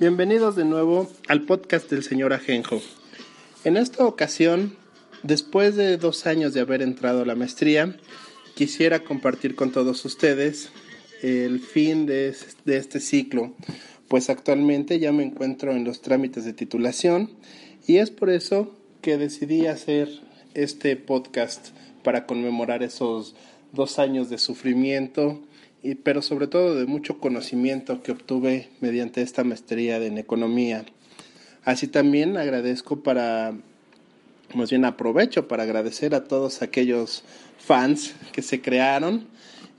Bienvenidos de nuevo al podcast del señor Ajenjo. En esta ocasión, después de dos años de haber entrado a la maestría, quisiera compartir con todos ustedes el fin de, este ciclo, pues actualmente ya me encuentro en los trámites de titulación y es por eso que decidí hacer este podcast para conmemorar esos dos años de sufrimiento, pero sobre todo de mucho conocimiento que obtuve mediante esta maestría en economía. Así también agradezco para, más bien aprovecho para agradecer a todos aquellos fans que se crearon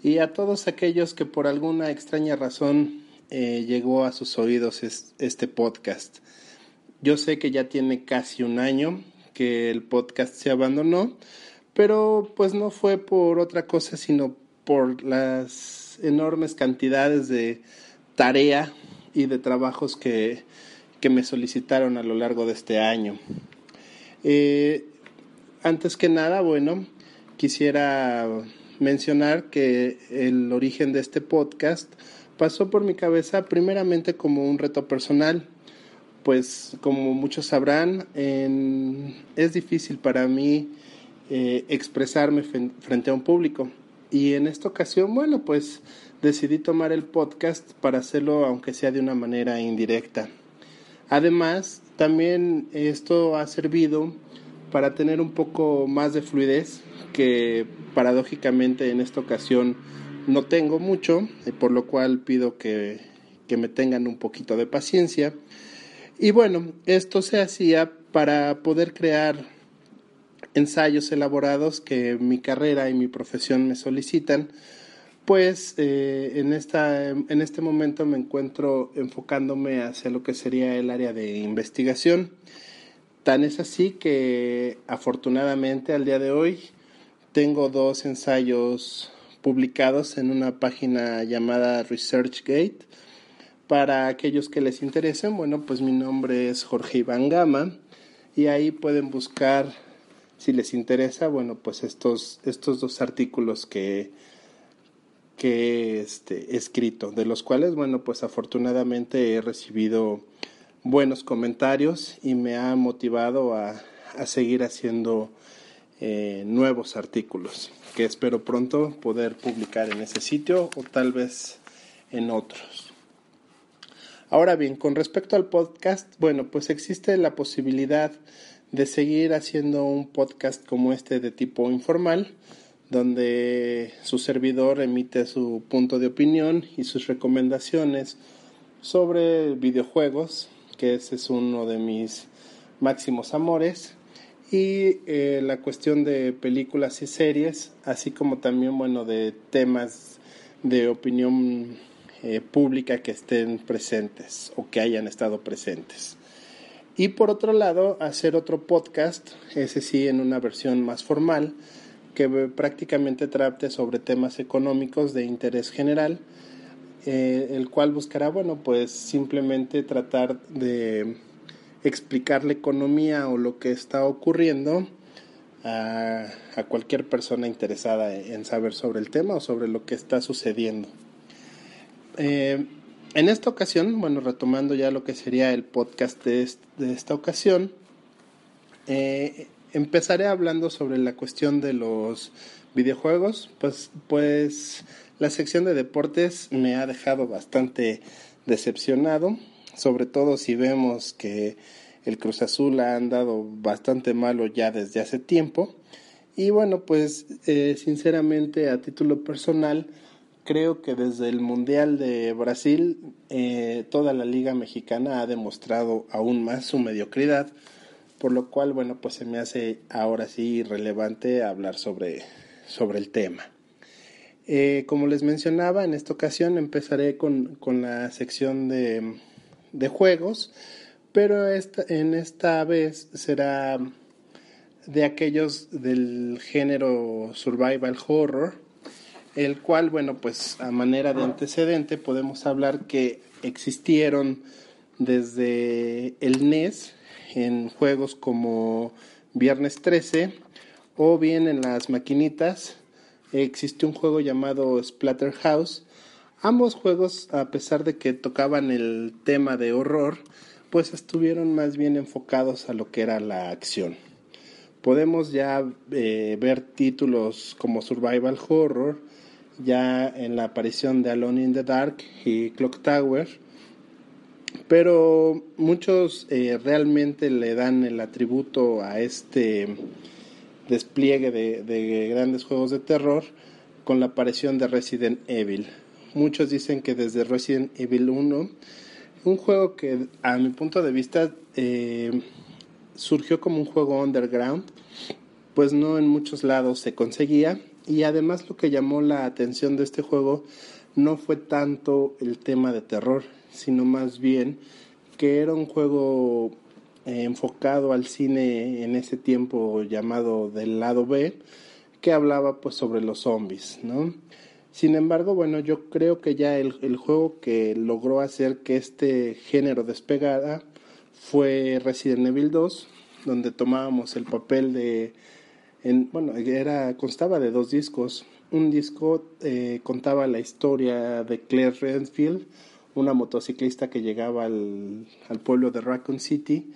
y a todos aquellos que por alguna extraña razón eh, llegó a sus oídos este podcast. Yo sé que ya tiene casi un año que el podcast se abandonó, pero pues no fue por otra cosa, sino por las enormes cantidades de tarea y de trabajos que, que me solicitaron a lo largo de este año. Eh, antes que nada, bueno, quisiera mencionar que el origen de este podcast pasó por mi cabeza primeramente como un reto personal, pues como muchos sabrán, es difícil para mí eh, expresarme frente a un público. Y en esta ocasión, bueno, pues decidí tomar el podcast para hacerlo aunque sea de una manera indirecta. Además, también esto ha servido para tener un poco más de fluidez, que paradójicamente en esta ocasión no tengo mucho, por lo cual pido que, que me tengan un poquito de paciencia. Y bueno, esto se hacía para poder crear ensayos elaborados que mi carrera y mi profesión me solicitan, pues eh, en, esta, en este momento me encuentro enfocándome hacia lo que sería el área de investigación. Tan es así que afortunadamente al día de hoy tengo dos ensayos publicados en una página llamada ResearchGate. Para aquellos que les interesen, bueno, pues mi nombre es Jorge Iván Gama y ahí pueden buscar si les interesa, bueno, pues estos, estos dos artículos que, que este, he escrito, de los cuales, bueno, pues afortunadamente he recibido buenos comentarios y me ha motivado a, a seguir haciendo eh, nuevos artículos que espero pronto poder publicar en ese sitio o tal vez en otros. Ahora bien, con respecto al podcast, bueno, pues existe la posibilidad de seguir haciendo un podcast como este de tipo informal, donde su servidor emite su punto de opinión y sus recomendaciones sobre videojuegos, que ese es uno de mis máximos amores, y eh, la cuestión de películas y series, así como también, bueno, de temas de opinión eh, pública que estén presentes o que hayan estado presentes. Y por otro lado, hacer otro podcast, ese sí en una versión más formal, que prácticamente trate sobre temas económicos de interés general, eh, el cual buscará, bueno, pues simplemente tratar de explicar la economía o lo que está ocurriendo a, cualquier persona interesada en saber sobre el tema o sobre lo que está sucediendo. Eh, en esta ocasión, bueno, retomando ya lo que sería el podcast de, esta ocasión, eh, empezaré hablando sobre la cuestión de los videojuegos, pues, pues la sección de deportes me ha dejado bastante decepcionado, sobre todo si vemos que el Cruz Azul ha andado bastante malo ya desde hace tiempo. Y bueno, pues eh, sinceramente a título personal, creo que desde el Mundial de Brasil eh, toda la liga mexicana ha demostrado aún más su mediocridad, por lo cual, bueno, pues se me hace ahora sí relevante hablar sobre, sobre el tema. Eh, como les mencionaba, en esta ocasión empezaré con, con la sección de, de juegos, pero esta, en esta vez será de aquellos del género survival horror, el cual, bueno, pues a manera de antecedente podemos hablar que existieron desde el NES en juegos como Viernes 13 o bien en las maquinitas existe un juego llamado Splatterhouse. Ambos juegos, a pesar de que tocaban el tema de horror, pues estuvieron más bien enfocados a lo que era la acción. Podemos ya eh, ver títulos como Survival Horror, ya en la aparición de Alone in the Dark y Clock Tower, pero muchos eh, realmente le dan el atributo a este despliegue de, de, grandes juegos de terror con la aparición de Resident Evil. Muchos dicen que desde Resident Evil 1, un juego que a mi punto de vista eh, surgió como un juego underground, pues no en muchos lados se conseguía y además lo que llamó la atención de este juego no fue tanto el tema de terror, sino más bien que era un juego eh, enfocado al cine en ese tiempo llamado del lado B, que hablaba pues sobre los zombies, ¿no? Sin embargo, bueno, yo creo que ya el, el juego que logró hacer que este género despegara fue Resident Evil 2, donde tomábamos el papel de, en, bueno, era, constaba de dos discos. Un disco eh, contaba la historia de Claire Redfield, una motociclista que llegaba al, al pueblo de Raccoon City,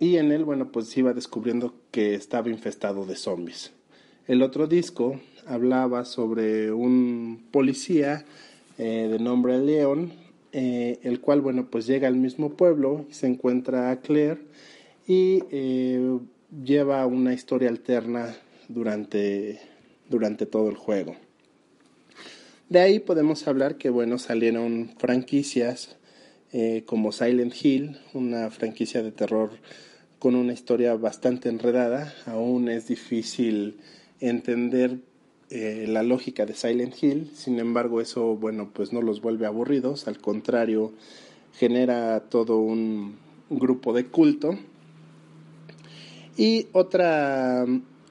y en él, bueno, pues iba descubriendo que estaba infestado de zombies. El otro disco hablaba sobre un policía eh, de nombre León, eh, el cual, bueno, pues llega al mismo pueblo se encuentra a Claire y lleva una historia alterna durante, durante todo el juego. De ahí podemos hablar que, bueno, salieron franquicias eh, como Silent Hill, una franquicia de terror con una historia bastante enredada. Aún es difícil entender eh, la lógica de Silent Hill, sin embargo eso, bueno, pues no los vuelve aburridos, al contrario, genera todo un grupo de culto y otra,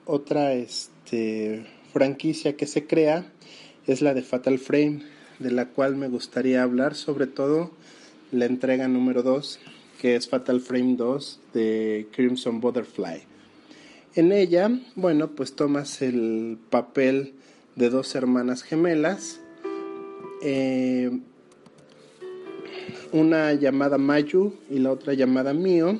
otra este, franquicia que se crea es la de Fatal Frame, de la cual me gustaría hablar, sobre todo la entrega número 2, que es Fatal Frame 2 de Crimson Butterfly. En ella, bueno, pues tomas el papel de dos hermanas gemelas, eh, una llamada Mayu y la otra llamada Mio,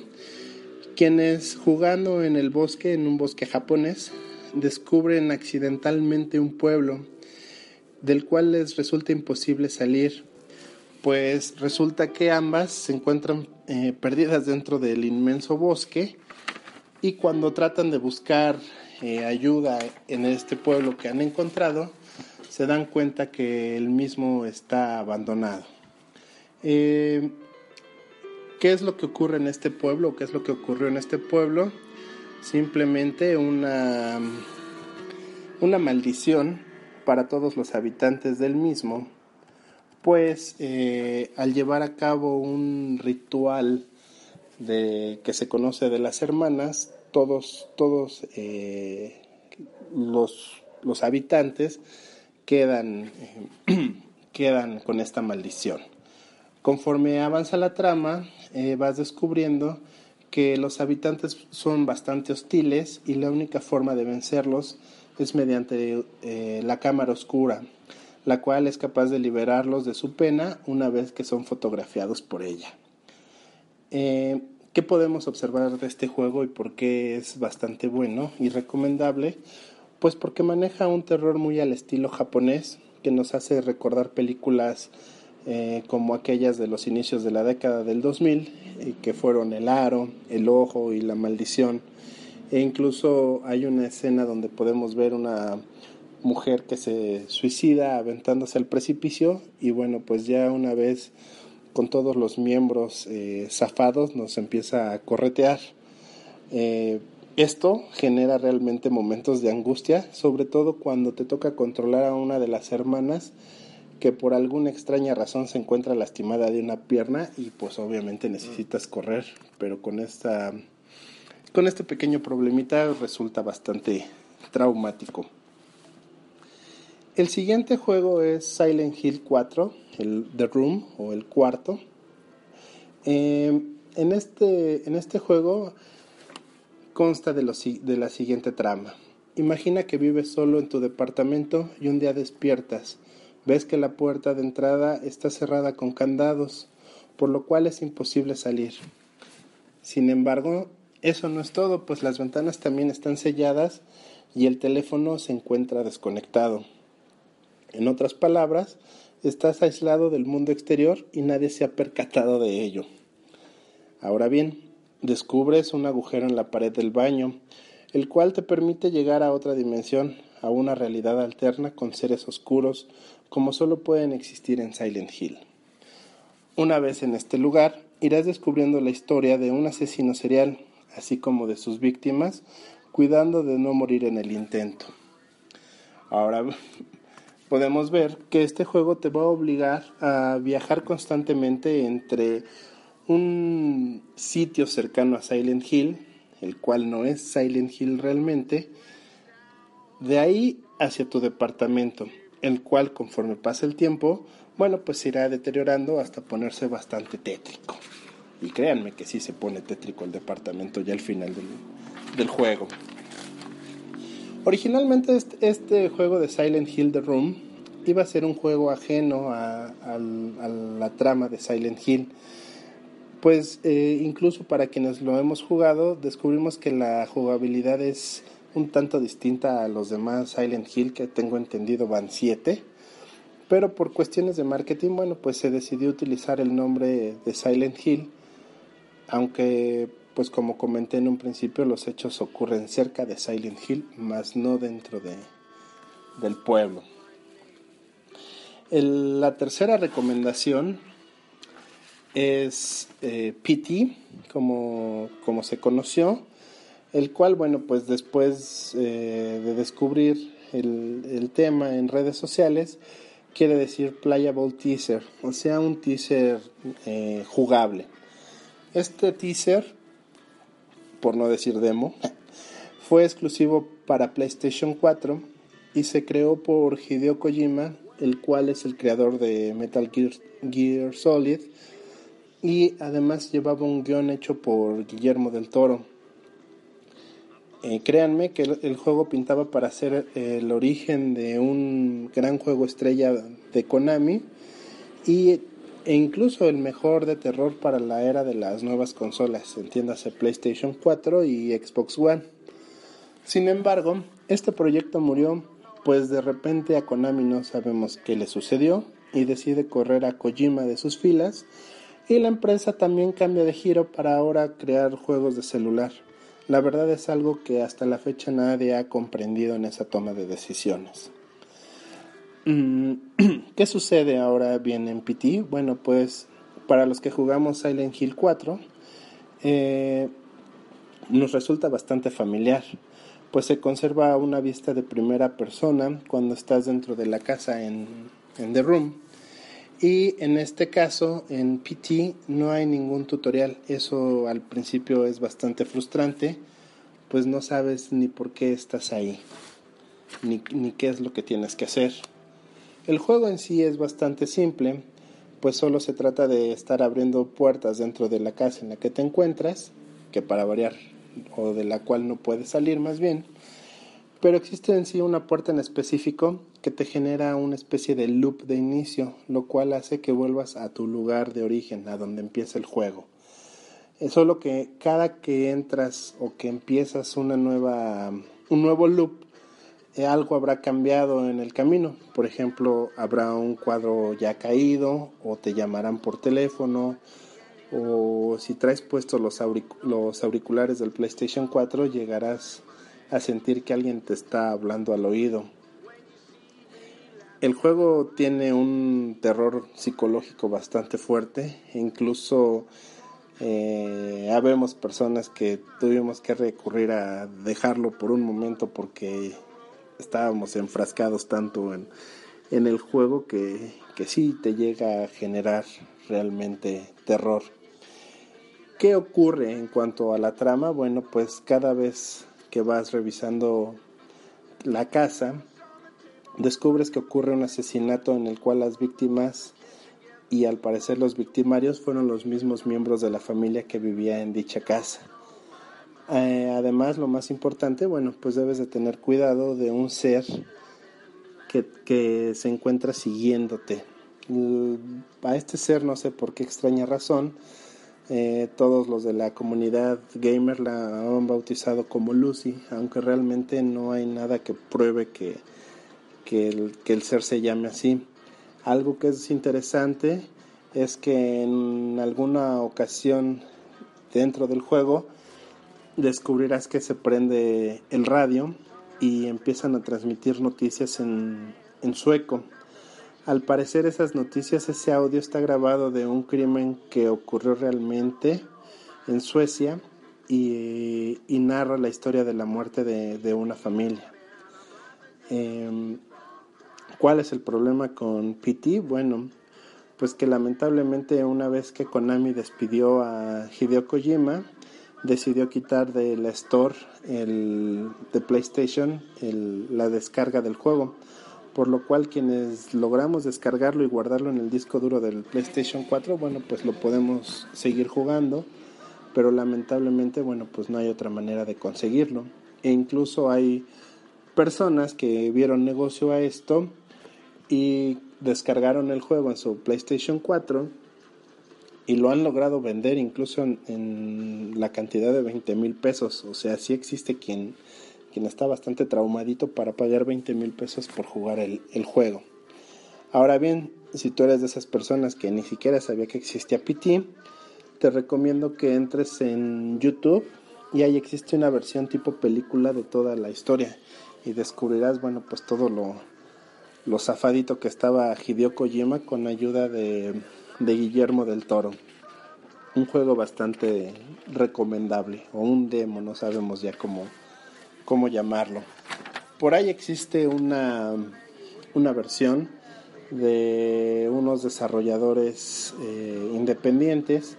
quienes jugando en el bosque, en un bosque japonés, descubren accidentalmente un pueblo del cual les resulta imposible salir, pues resulta que ambas se encuentran eh, perdidas dentro del inmenso bosque y cuando tratan de buscar eh, ayuda en este pueblo que han encontrado, se dan cuenta que el mismo está abandonado. Eh, ¿Qué es lo que ocurre en este pueblo? ¿Qué es lo que ocurrió en este pueblo? Simplemente una, una maldición para todos los habitantes del mismo, pues eh, al llevar a cabo un ritual de, que se conoce de las hermanas, todos, todos eh, los, los, habitantes quedan, quedan con esta maldición. Conforme avanza la trama, eh, vas descubriendo que los habitantes son bastante hostiles y la única forma de vencerlos es mediante eh, la cámara oscura, la cual es capaz de liberarlos de su pena una vez que son fotografiados por ella. Eh, ¿Qué podemos observar de este juego y por qué es bastante bueno y recomendable? Pues porque maneja un terror muy al estilo japonés que nos hace recordar películas eh, como aquellas de los inicios de la década del 2000, eh, que fueron El Aro, El Ojo y La Maldición. E incluso hay una escena donde podemos ver una, mujer que se suicida aventándose al precipicio y bueno, pues ya una vez con todos los miembros eh, zafados nos empieza a corretear. Eh, esto genera realmente momentos de angustia, sobre todo cuando te toca controlar a una de las hermanas que por alguna extraña razón se encuentra lastimada de una pierna y pues obviamente necesitas correr, pero con esta con este pequeño problemita resulta bastante traumático. El siguiente juego es Silent Hill 4, el The Room o el cuarto. Eh, en, este, en este juego consta de, de la siguiente trama. Imagina que vives solo en tu departamento y un día despiertas. Ves que la puerta de entrada está cerrada con candados, por lo cual es imposible salir. Sin embargo, eso no es todo, pues las ventanas también están selladas y el teléfono se encuentra desconectado. En otras palabras, estás aislado del mundo exterior y nadie se ha percatado de ello. Ahora bien, descubres un agujero en la pared del baño, el cual te permite llegar a otra dimensión, a una realidad alterna con seres oscuros, como solo pueden existir en Silent Hill. Una vez en este lugar, irás descubriendo la historia de un asesino serial, así como de sus víctimas, cuidando de no morir en el intento. Ahora podemos ver que este juego te va a obligar a viajar constantemente entre un sitio cercano a Silent Hill, el cual no es Silent Hill realmente, de ahí hacia tu departamento, el cual conforme pasa el tiempo, bueno, pues irá deteriorando hasta ponerse bastante tétrico. Y créanme que sí se pone tétrico el departamento ya al final del, del juego. Originalmente este, este, juego de Silent Hill The Room iba a ser un juego ajeno a, la trama de Silent Hill. Pues eh, incluso para quienes lo hemos jugado, descubrimos que la jugabilidad es un tanto distinta a los demás Silent Hill que tengo entendido van 7. Pero por cuestiones de marketing, bueno, pues se decidió utilizar el nombre de Silent Hill, aunque pues como comenté en un principio, los hechos ocurren cerca de Silent Hill, más no dentro de, del pueblo. la tercera recomendación es eh, PT, como, como, se conoció, el cual, bueno, pues después eh, de descubrir el, tema en redes sociales, quiere decir Playable Teaser, o sea, un teaser eh, jugable. Este teaser por no decir demo, fue exclusivo para PlayStation 4 y se creó por Hideo Kojima, el cual es el creador de Metal Gear, Solid, y además llevaba un guion hecho por Guillermo del Toro. Eh, créanme que el, juego pintaba para ser el origen de un gran juego estrella de Konami y e incluso el mejor de terror para la era de las nuevas consolas, entiéndase PlayStation 4 y Xbox One. Sin embargo, este proyecto murió, pues de repente a Konami no sabemos qué le sucedió y decide correr a Kojima de sus filas y la empresa también cambia de giro para ahora crear juegos de celular. La verdad es algo que hasta la fecha nadie ha comprendido en esa toma de decisiones. Mm, ¿Qué sucede ahora bien en PT? Bueno, pues para los que jugamos Silent Hill 4, eh, nos resulta bastante familiar, pues se conserva una vista de primera persona cuando estás dentro de la casa en, en The Room. Y en este caso, en PT, no hay ningún tutorial. Eso al principio es bastante frustrante, pues no sabes ni por qué estás ahí, ni, ni qué es lo que tienes que hacer. El juego en sí es bastante simple, pues solo se trata de estar abriendo puertas dentro de la casa en la que te encuentras, que para variar, o de la cual no puedes salir más bien, pero existe en sí una puerta en específico que te genera una especie de loop de inicio, lo cual hace que vuelvas a tu lugar de origen, a donde empieza el juego. Es solo que cada que entras o que empiezas una nueva, un nuevo loop, eh, algo habrá cambiado en el camino. Por ejemplo, habrá un cuadro ya caído o te llamarán por teléfono o si traes puestos los, los auriculares del PlayStation 4 llegarás a sentir que alguien te está hablando al oído. El juego tiene un terror psicológico bastante fuerte, incluso eh, habemos personas que tuvimos que recurrir a dejarlo por un momento porque estábamos enfrascados tanto en, en el juego que, que sí te llega a generar realmente terror. ¿Qué ocurre en cuanto a la trama? Bueno, pues cada vez que vas revisando la casa, descubres que ocurre un asesinato en el cual las víctimas y al parecer los victimarios fueron los mismos miembros de la familia que vivía en dicha casa. Eh, además, lo más importante, bueno, pues debes de tener cuidado de un ser que, que se encuentra siguiéndote. A este ser, no sé por qué extraña razón, eh, todos los de la comunidad gamer la han bautizado como Lucy, aunque realmente no hay nada que pruebe que, que, el, ser se llame así. Algo que es interesante es que en alguna ocasión dentro del juego descubrirás que se prende el radio y empiezan a transmitir noticias en sueco. Al parecer esas noticias, ese audio está grabado de un crimen que ocurrió realmente en Suecia y, narra la historia de la muerte de, una familia. Eh, ¿Cuál es el problema con PT? Bueno, pues que lamentablemente una vez que Konami despidió a Hideo Kojima, decidió quitar de store el, de PlayStation la descarga del juego, por lo cual quienes logramos descargarlo y guardarlo en el disco duro del PlayStation 4, bueno, pues lo podemos seguir jugando, pero lamentablemente, bueno, pues no hay otra manera de conseguirlo. E incluso hay personas que vieron negocio a esto y descargaron el juego en su PlayStation 4 y lo han logrado vender incluso en, la cantidad de 20 mil pesos. O sea, sí existe quien, quien está bastante traumadito para pagar 20 mil pesos por jugar el, juego. Ahora bien, si tú eres de esas personas que ni siquiera sabía que existía PT, te recomiendo que entres en YouTube y ahí existe una versión tipo película de toda la historia y descubrirás, bueno, pues todo lo, lo zafadito que estaba Hideo Kojima con ayuda de, de Guillermo del Toro. Un juego bastante recomendable, o un demo, no sabemos ya cómo, cómo llamarlo. Por ahí existe una, una versión de unos desarrolladores eh, independientes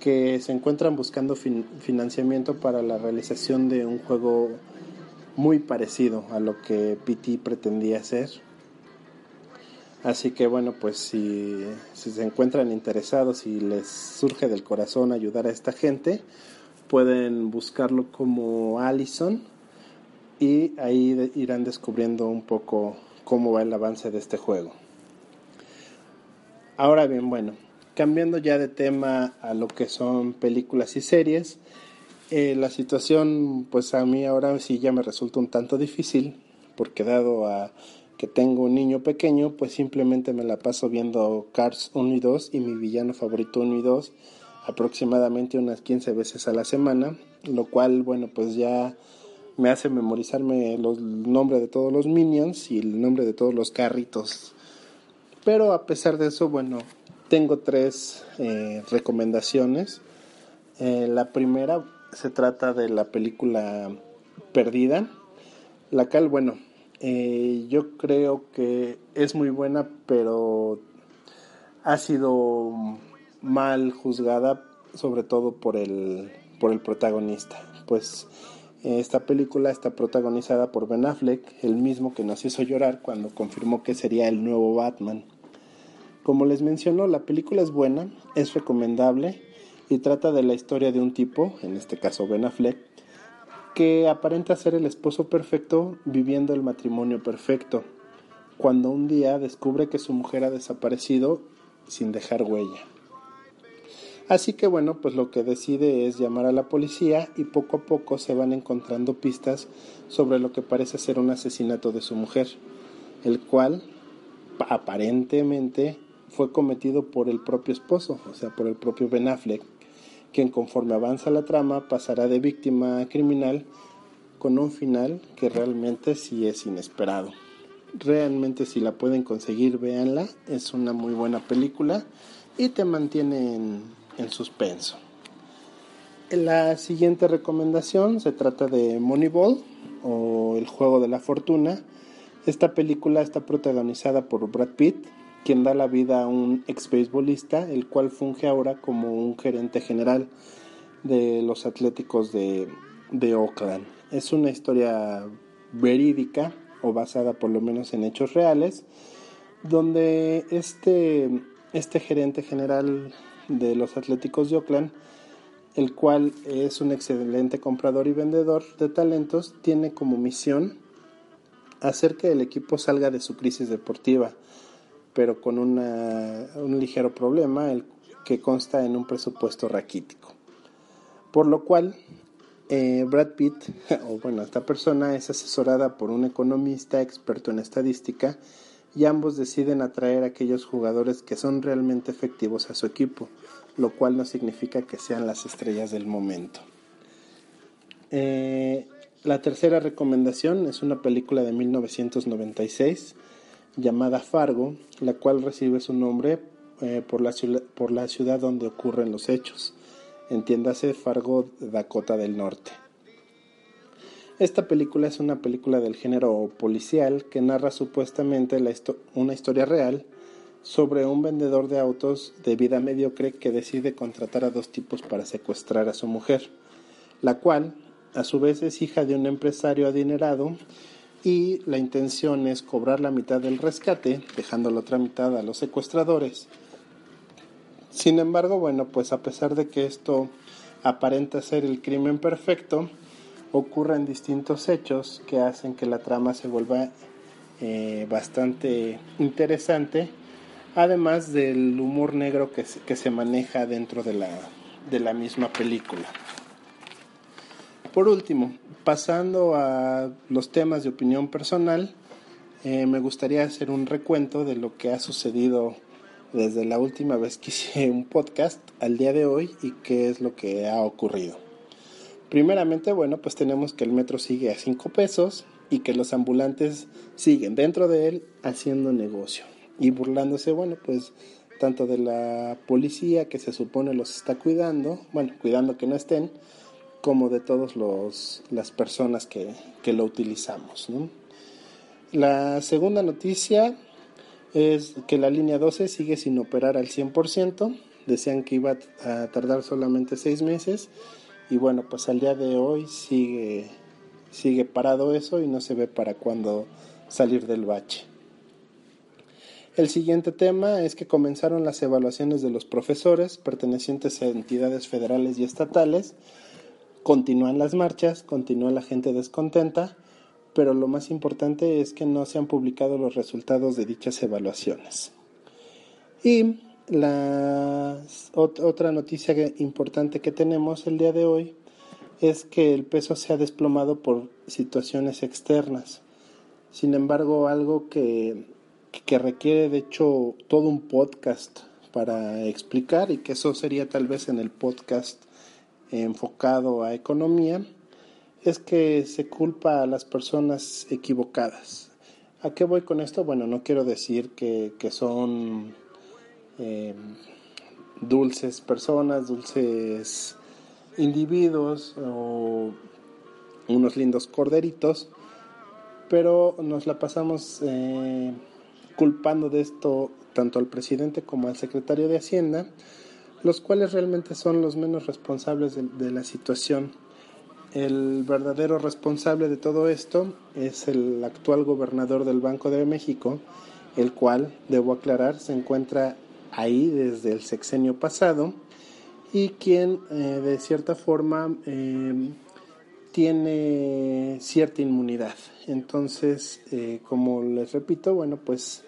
que se encuentran buscando fin, financiamiento para la realización de un juego muy parecido a lo que PT pretendía hacer Así que bueno, pues si, si, se encuentran interesados y les surge del corazón ayudar a esta gente, pueden buscarlo como Allison y ahí irán descubriendo un poco cómo va el avance de este juego. Ahora bien, bueno, cambiando ya de tema a lo que son películas y series, eh, la situación pues a mí ahora sí ya me resulta un tanto difícil porque dado a que tengo un niño pequeño, pues simplemente me la paso viendo Cars 1 y 2 y mi villano favorito 1 y 2 aproximadamente unas 15 veces a la semana, lo cual, bueno, pues ya me hace memorizarme los nombres de todos los minions y el nombre de todos los carritos. Pero a pesar de eso, bueno, tengo tres eh, recomendaciones. Eh, la primera se trata de la película Perdida, la cual, bueno, eh, yo creo que es muy buena, pero ha sido mal juzgada, sobre todo por el, por el protagonista. Pues esta película está protagonizada por Ben Affleck, el mismo que nos hizo llorar cuando confirmó que sería el nuevo Batman. Como les menciono, la película es buena, es recomendable y trata de la historia de un tipo, en este caso Ben Affleck, que aparenta ser el esposo perfecto viviendo el matrimonio perfecto, cuando un día descubre que su mujer ha desaparecido sin dejar huella. Así que bueno, pues lo que decide es llamar a la policía y poco a poco se van encontrando pistas sobre lo que parece ser un asesinato de su mujer, el cual aparentemente fue cometido por el propio esposo, o sea, por el propio Ben Affleck, quien conforme avanza la trama pasará de víctima a criminal con un final que realmente sí es inesperado. Realmente si la pueden conseguir, véanla. Es una muy buena película y te mantiene en, en suspenso. La siguiente recomendación se trata de Moneyball o El juego de la fortuna. Esta película está protagonizada por Brad Pitt, quien da la vida a un ex beisbolista, el cual funge ahora como un gerente general de los Atléticos de, de Oakland. Es una historia verídica o basada por lo menos en hechos reales, donde este, este gerente general de los Atléticos de Oakland, el cual es un excelente comprador y vendedor de talentos, tiene como misión hacer que el equipo salga de su crisis deportiva, pero con un ligero problema, el que consta en un presupuesto raquítico. Por lo cual, eh, Brad Pitt, o bueno, esta persona es asesorada por un economista experto en estadística y ambos deciden atraer a aquellos jugadores que son realmente efectivos a su equipo, lo cual no significa que sean las estrellas del momento. Eh, la tercera recomendación es una película de 1996 llamada Fargo, la cual recibe su nombre eh, por, la por la ciudad donde ocurren los hechos entiéndase Fargo, Dakota del Norte. Esta película es una película del género policial que narra supuestamente una historia real sobre un vendedor de autos de vida mediocre que decide contratar a dos tipos para secuestrar a su mujer, la cual a su vez es hija de un empresario adinerado y la intención es cobrar la mitad del rescate, dejando la otra mitad a los secuestradores. Sin embargo, bueno, pues a pesar de que esto aparenta ser el crimen perfecto, ocurren distintos hechos que hacen que la trama se vuelva eh, bastante interesante, además del humor negro que se, maneja dentro de la, de la misma película. Por último, pasando a los temas de opinión personal, eh, me gustaría hacer un recuento de lo que ha sucedido desde la última vez que hice un podcast al día de hoy y qué es lo que ha ocurrido. Primeramente, bueno, pues tenemos que el metro sigue a 5 pesos y que los ambulantes siguen dentro de él haciendo negocio y burlándose, bueno, pues tanto de la policía que se supone los está cuidando, bueno, cuidando que no estén, como de todas las personas que, que lo utilizamos. La segunda noticia es que la línea 12 sigue sin operar al 100%. Decían que iba a tardar solamente seis meses y bueno, pues al día de hoy sigue, sigue parado eso y no se ve para cuándo salir del bache. El siguiente tema es que comenzaron las evaluaciones de los profesores pertenecientes a entidades federales y estatales. Continúan las marchas, continúa la gente descontenta pero lo más importante es que no se han publicado los resultados de dichas evaluaciones. Y la otra noticia importante que tenemos el día de hoy es que el peso se ha desplomado por situaciones externas. Sin embargo, algo que, que requiere de hecho todo un podcast para explicar y que eso sería tal vez en el podcast enfocado a economía, es que se culpa a las personas equivocadas. ¿A qué voy con esto? Bueno, no quiero decir que, son em, dulces personas, dulces individuos o unos lindos corderitos, pero nos la pasamos eh, culpando de esto tanto al presidente como al secretario de Hacienda, los cuales realmente son los menos responsables de la situación. El verdadero responsable de todo esto es el actual gobernador del Banco de México, el cual, debo aclarar, se encuentra ahí desde el sexenio pasado y quien eh, de cierta forma em, tiene cierta inmunidad. Entonces, eh, como les repito, bueno, pues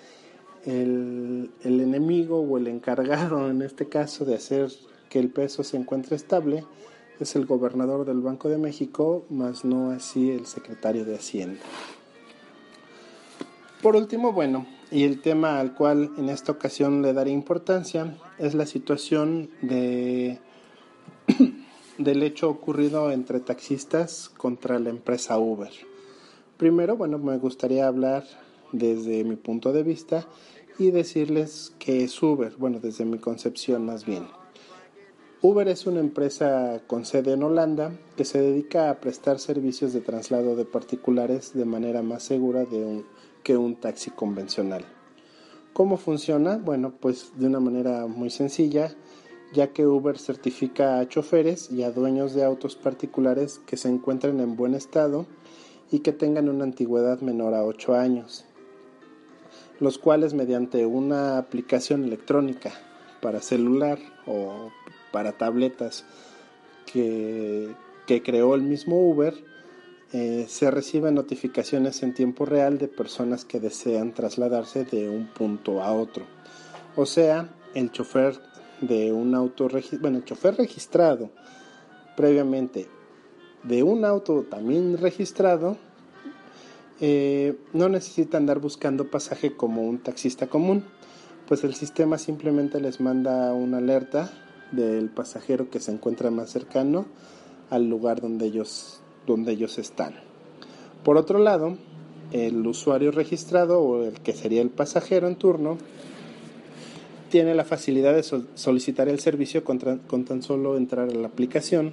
el, el enemigo o el encargado en este caso de hacer que el peso se encuentre estable es el gobernador del Banco de México, más no así el secretario de Hacienda. Por último, bueno, y el tema al cual en esta ocasión le daré importancia es la situación de del hecho ocurrido entre taxistas contra la empresa Uber. Primero, bueno, me gustaría hablar desde mi punto de vista y decirles que es Uber, bueno, desde mi concepción más bien. Uber es una empresa con sede en Holanda que se dedica a prestar servicios de traslado de particulares de manera más segura de que un taxi convencional. ¿Cómo funciona? Bueno, pues de una manera muy sencilla, ya que Uber certifica a choferes y a dueños de autos particulares que se encuentren en buen estado y que tengan una antigüedad menor a 8 años, los cuales mediante una aplicación electrónica para celular o para tabletas que, creó el mismo Uber, eh, se reciben notificaciones en tiempo real de personas que desean trasladarse de un punto a otro. O sea, el chofer de un auto, bueno, el chofer registrado previamente de un auto también registrado, eh, no necesita andar buscando pasaje como un taxista común, pues el sistema simplemente les manda una alerta del pasajero que se encuentra más cercano al lugar donde ellos, donde ellos están. Por otro lado, el usuario registrado o el que sería el pasajero en turno tiene la facilidad de solicitar el servicio con, tan solo entrar a la aplicación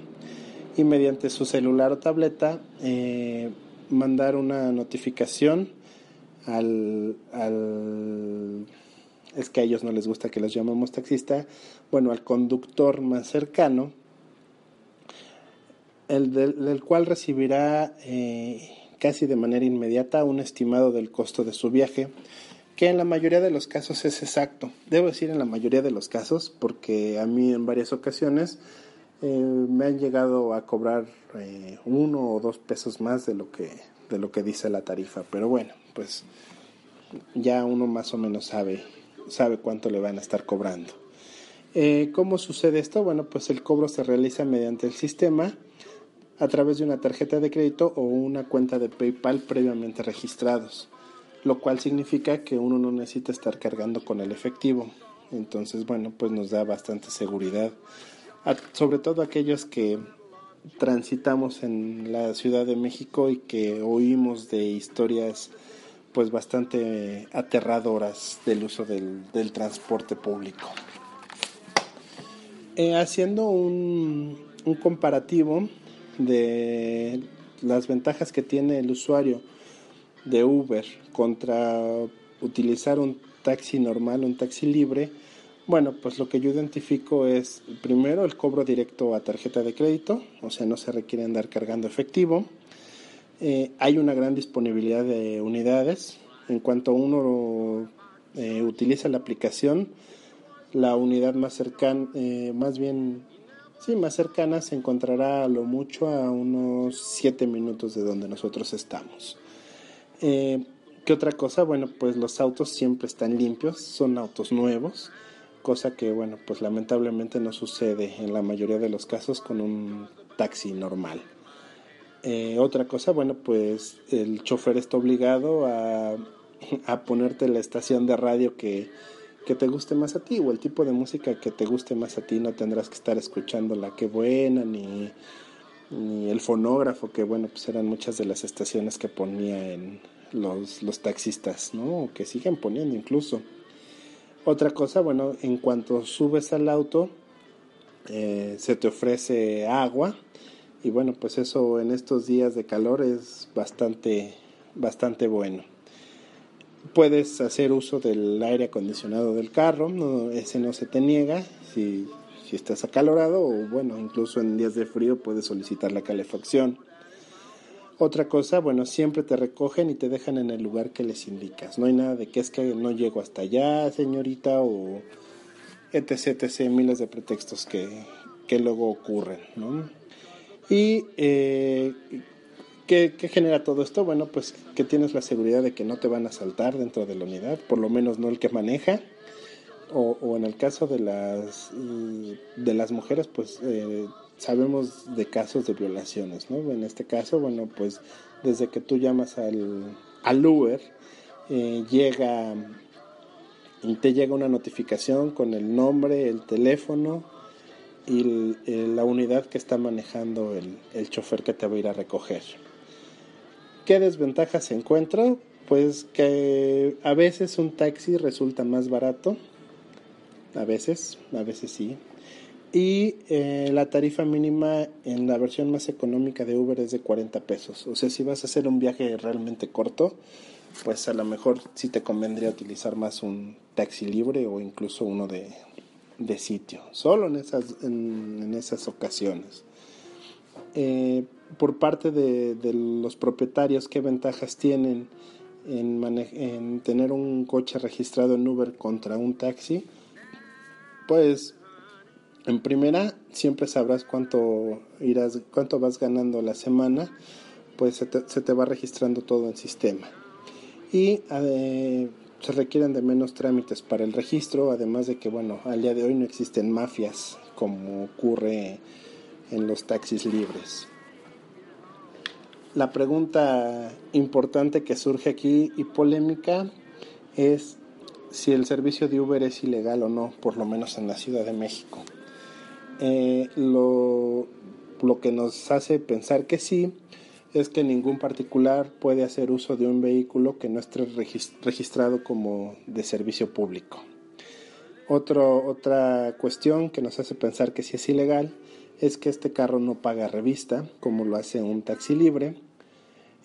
y mediante su celular o tableta eh, mandar una notificación al, al, es que a ellos no les gusta que los llamemos taxista, bueno, al conductor más cercano, el del, cual recibirá eh, casi de manera inmediata un estimado del costo de su viaje, que en la mayoría de los casos es exacto. Debo decir en la mayoría de los casos, porque a mí en varias ocasiones eh, me han llegado a cobrar eh, uno o dos pesos más de lo que de lo que dice la tarifa. Pero bueno pues ya uno más o menos sabe sabe cuánto le van a estar cobrando. Cómo sucede esto bueno pues el cobro se realiza mediante el sistema a través de una tarjeta de crédito o una cuenta de PayPal previamente registrados lo cual significa que uno no necesita estar cargando con el efectivo entonces bueno pues nos da bastante seguridad sobre todo aquellos que transitamos en la Ciudad de México y que oímos de historias pues bastante aterradoras del uso del, transporte público. Eh, haciendo un, un comparativo de las ventajas que tiene el usuario de Uber contra utilizar un taxi normal, un taxi libre, bueno, pues lo que yo identifico es primero el cobro directo a tarjeta de crédito, o sea, no se requiere andar cargando efectivo. Eh, hay una gran disponibilidad de unidades. En cuanto uno eh, utiliza la aplicación, la unidad más cercana, eh, más bien, sí, más cercana se encontrará a lo mucho a unos 7 minutos de donde nosotros estamos. ¿Qué otra cosa? Bueno, pues los autos siempre están limpios, son autos nuevos cosa que bueno pues lamentablemente no sucede en la mayoría de los casos con un taxi normal eh, otra cosa bueno pues el chofer está obligado a, a ponerte la estación de radio que, que te guste más a ti o el tipo de música que te guste más a ti no tendrás que estar escuchando la que buena ni, ni el fonógrafo que bueno pues eran muchas de las estaciones que ponía en los, los taxistas no que siguen poniendo incluso otra cosa, bueno, en cuanto subes al auto, eh, se te ofrece agua y bueno, pues eso en estos días de calor es bastante, bastante bueno. Puedes hacer uso del aire acondicionado del carro, ese no se te niega si, si estás acalorado o bueno, incluso en días de frío puedes solicitar la calefacción. Otra cosa, bueno, siempre te recogen y te dejan en el lugar que les indicas. No hay nada de que es que no llego hasta allá, señorita, o etc, etc, miles de pretextos que, que luego ocurren, ¿no? Y eh, ¿qué, genera todo esto? Bueno, pues que tienes la seguridad de que no te van a saltar dentro de la unidad, por lo menos no el que maneja. O, o en el caso de las, de las mujeres, pues eh, sabemos de casos de violaciones, ¿no? En este caso, bueno, pues desde que tú llamas al, al Uber, eh, llega, te llega una notificación con el nombre, el teléfono y la unidad que está manejando el, el chofer que te va a ir a recoger. ¿Qué desventajas se encuentra? Pues que a veces un taxi resulta más barato, a veces, a veces sí. Y eh, la tarifa mínima en la versión más económica de Uber es de 40 pesos. O sea, si vas a hacer un viaje realmente corto, pues a lo mejor sí te convendría utilizar más un taxi libre o incluso uno de, de sitio, solo en esas, en, esas ocasiones. Eh, por parte de, los propietarios, ¿qué ventajas tienen en, en tener un coche registrado en Uber contra un taxi? Pues en primera siempre sabrás cuánto irás, cuánto vas ganando la semana, pues se te, se te va registrando todo en sistema. Y eh, se requieren de menos trámites para el registro, además de que, bueno, al día de hoy no existen mafias como ocurre en los taxis libres. La pregunta importante que surge aquí y polémica es si el servicio de Uber es ilegal o no, por lo menos en la Ciudad de México. Eh, lo, que nos hace pensar que sí es que ningún particular puede hacer uso de un vehículo que no esté registrado como de servicio público. otra cuestión que nos hace pensar que si es ilegal es que este carro no paga revista como lo hace un taxi libre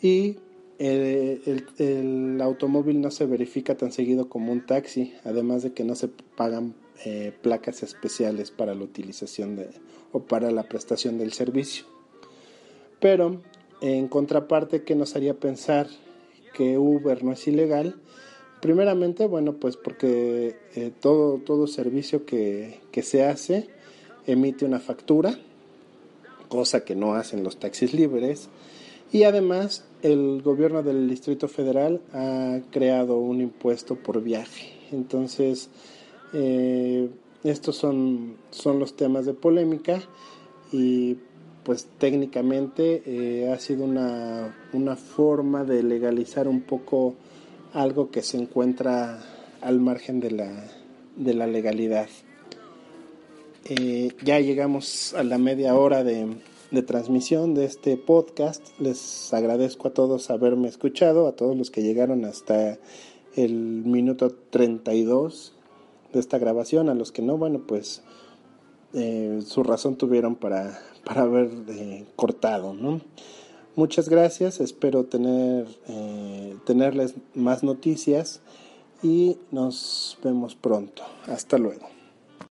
y el, el, automóvil no se verifica tan seguido como un taxi, además de que no se pagan eh, placas especiales para la utilización de, o para la prestación del servicio. Pero en contraparte, ¿qué nos haría pensar que Uber no es ilegal? Primeramente, bueno, pues porque eh, todo, todo servicio que, que se hace emite una factura, cosa que no hacen los taxis libres, y además el gobierno del Distrito Federal ha creado un impuesto por viaje. Entonces, eh, estos son, son los temas de polémica y pues técnicamente eh, ha sido una, una, forma de legalizar un poco algo que se encuentra al margen de la, de la legalidad. Eh, ya llegamos a la media hora de, de, transmisión de este podcast. Les agradezco a todos haberme escuchado, a todos los que llegaron hasta el minuto 32 de esta grabación, a los que no, bueno, pues eh, su razón tuvieron para, para haber eh, cortado, ¿no? Muchas gracias, espero tener, eh, tenerles más noticias y nos vemos pronto. Hasta luego.